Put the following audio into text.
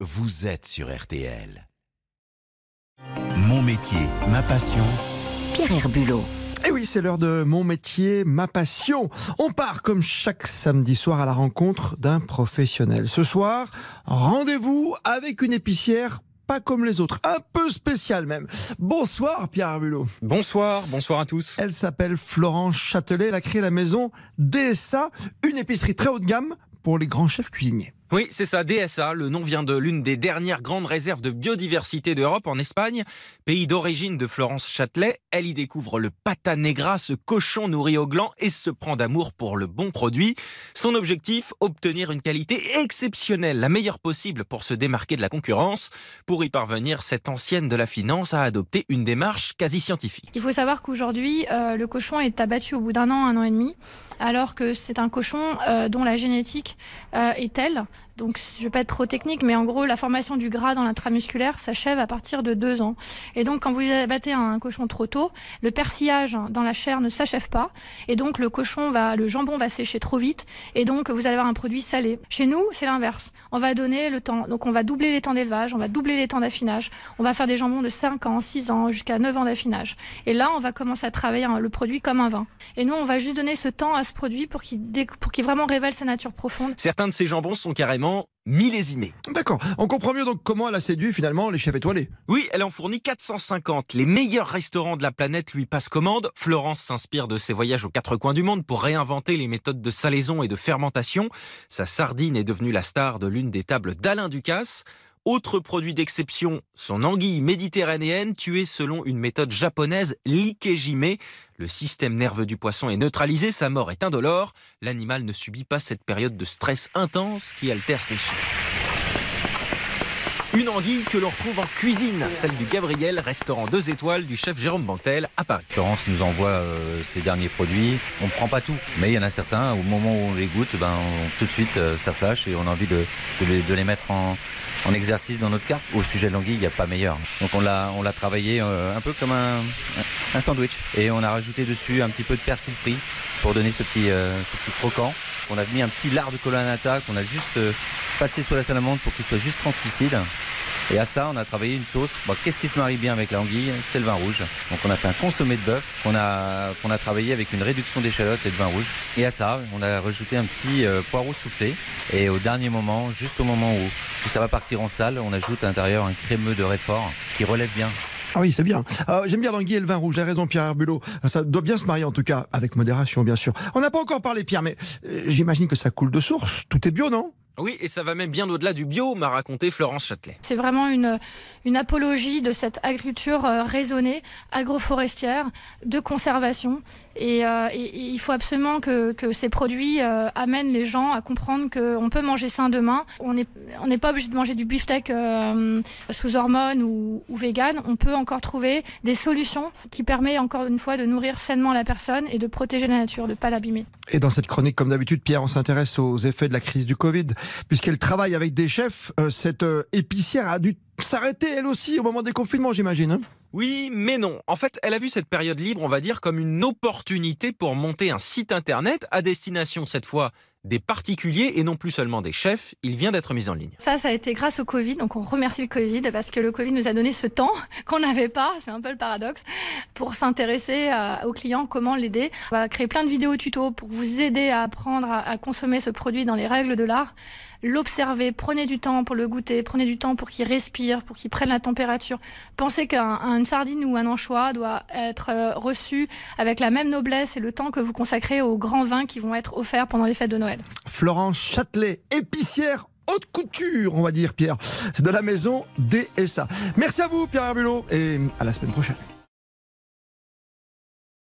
vous êtes sur RTL. Mon métier, ma passion. Pierre Herbulot. Et oui, c'est l'heure de mon métier, ma passion. On part comme chaque samedi soir à la rencontre d'un professionnel. Ce soir, rendez-vous avec une épicière pas comme les autres, un peu spéciale même. Bonsoir Pierre Herbulot. Bonsoir, bonsoir à tous. Elle s'appelle Florence Châtelet, elle a créé la maison DSA, une épicerie très haut de gamme pour les grands chefs cuisiniers. Oui, c'est ça, DSA. Le nom vient de l'une des dernières grandes réserves de biodiversité d'Europe en Espagne, pays d'origine de Florence Châtelet. Elle y découvre le pata negra, ce cochon nourri au gland, et se prend d'amour pour le bon produit. Son objectif, obtenir une qualité exceptionnelle, la meilleure possible pour se démarquer de la concurrence. Pour y parvenir, cette ancienne de la finance a adopté une démarche quasi scientifique. Il faut savoir qu'aujourd'hui, euh, le cochon est abattu au bout d'un an, un an et demi, alors que c'est un cochon euh, dont la génétique euh, est telle donc, je vais pas être trop technique, mais en gros, la formation du gras dans l'intramusculaire s'achève à partir de deux ans. Et donc, quand vous abattez un cochon trop tôt, le persillage dans la chair ne s'achève pas. Et donc, le cochon va, le jambon va sécher trop vite. Et donc, vous allez avoir un produit salé. Chez nous, c'est l'inverse. On va donner le temps. Donc, on va doubler les temps d'élevage, on va doubler les temps d'affinage. On va faire des jambons de 5 ans, 6 ans, jusqu'à 9 ans d'affinage. Et là, on va commencer à travailler le produit comme un vin. Et nous, on va juste donner ce temps à ce produit pour qu'il, pour qu'il vraiment révèle sa nature profonde. Certains de ces jambons sont carrément millésimé. D'accord. On comprend mieux donc comment elle a séduit finalement les chefs étoilés. Oui, elle en fournit 450. Les meilleurs restaurants de la planète lui passent commande. Florence s'inspire de ses voyages aux quatre coins du monde pour réinventer les méthodes de salaison et de fermentation. Sa sardine est devenue la star de l'une des tables d'Alain Ducasse. Autre produit d'exception, son anguille méditerranéenne tuée selon une méthode japonaise, l'ikejime. Le système nerveux du poisson est neutralisé, sa mort est indolore. L'animal ne subit pas cette période de stress intense qui altère ses chiffres. Une anguille que l'on retrouve en cuisine, celle du Gabriel, restaurant 2 étoiles du chef Jérôme Bantel à Paris. Florence nous envoie euh, ses derniers produits. On ne prend pas tout, mais il y en a certains, au moment où on les goûte, ben, tout de suite euh, ça flash et on a envie de, les mettre en, exercice dans notre carte. Au sujet de l'anguille, il n'y a pas meilleur. Donc on l'a, travaillé euh, un peu comme un, un, sandwich. Et on a rajouté dessus un petit peu de persil frit pour donner ce petit, euh, ce petit croquant. On a mis un petit lard de colonata qu'on a juste euh, passé sur la salamandre pour qu'il soit juste translucide. Et à ça, on a travaillé une sauce. Qu'est-ce qui se marie bien avec l'anguille C'est le vin rouge. Donc on a fait un consommé de bœuf qu'on a, qu'on a travaillé avec une réduction d'échalotes et de vin rouge. Et à ça, on a rajouté un petit poireau soufflé. Et au dernier moment, juste au moment où ça va partir en salle, on ajoute à l'intérieur un crémeux de réfort qui relève bien. Ah oui, c'est bien. Euh, j'aime bien l'anguille et le vin rouge. J'ai raison, Pierre Herbulot. Ça doit bien se marier, en tout cas, avec modération, bien sûr. On n'a pas encore parlé, Pierre, mais euh, j'imagine que ça coule de source. Tout est bio, non? Oui, et ça va même bien au-delà du bio, m'a raconté Florence Châtelet. C'est vraiment une, une apologie de cette agriculture euh, raisonnée, agroforestière, de conservation. Et, euh, il faut absolument que, que ces produits euh, amènent les gens à comprendre qu'on peut manger sain demain. On n'est on n'est pas obligé de manger du beefsteak sous hormones ou, ou vegan. On peut encore trouver des solutions qui permettent encore une fois de nourrir sainement la personne et de protéger la nature, de ne pas l'abîmer. Et dans cette chronique, comme d'habitude, Pierre, on s'intéresse aux effets de la crise du Covid puisqu'elle travaille avec des chefs. Euh, cette euh, épicière a dû s'arrêter elle aussi au moment des confinements, j'imagine. Hein oui, mais non. En fait, elle a vu cette période libre, on va dire, comme une opportunité pour monter un site internet à destination cette fois des particuliers et non plus seulement des chefs. Il vient d'être mis en ligne. Ça, ça a été grâce au Covid. Donc on remercie le Covid parce que le Covid nous a donné ce temps qu'on n'avait pas, c'est un peu le paradoxe, pour s'intéresser aux clients, comment l'aider. On va créer plein de vidéos tutos pour vous aider à apprendre à, consommer ce produit dans les règles de l'art. L'observer, prenez du temps pour le goûter, prenez du temps pour qu'il respire, pour qu'il prenne la température. Pensez qu'une sardine ou un anchois doit être euh, reçu avec la même noblesse et le temps que vous consacrez aux grands vins qui vont être offerts pendant les fêtes de Noël. Florence Châtelet, épicière haute couture, on va dire, Pierre, de la maison DSA. Merci à vous, Pierre Herbulot, et à la semaine prochaine.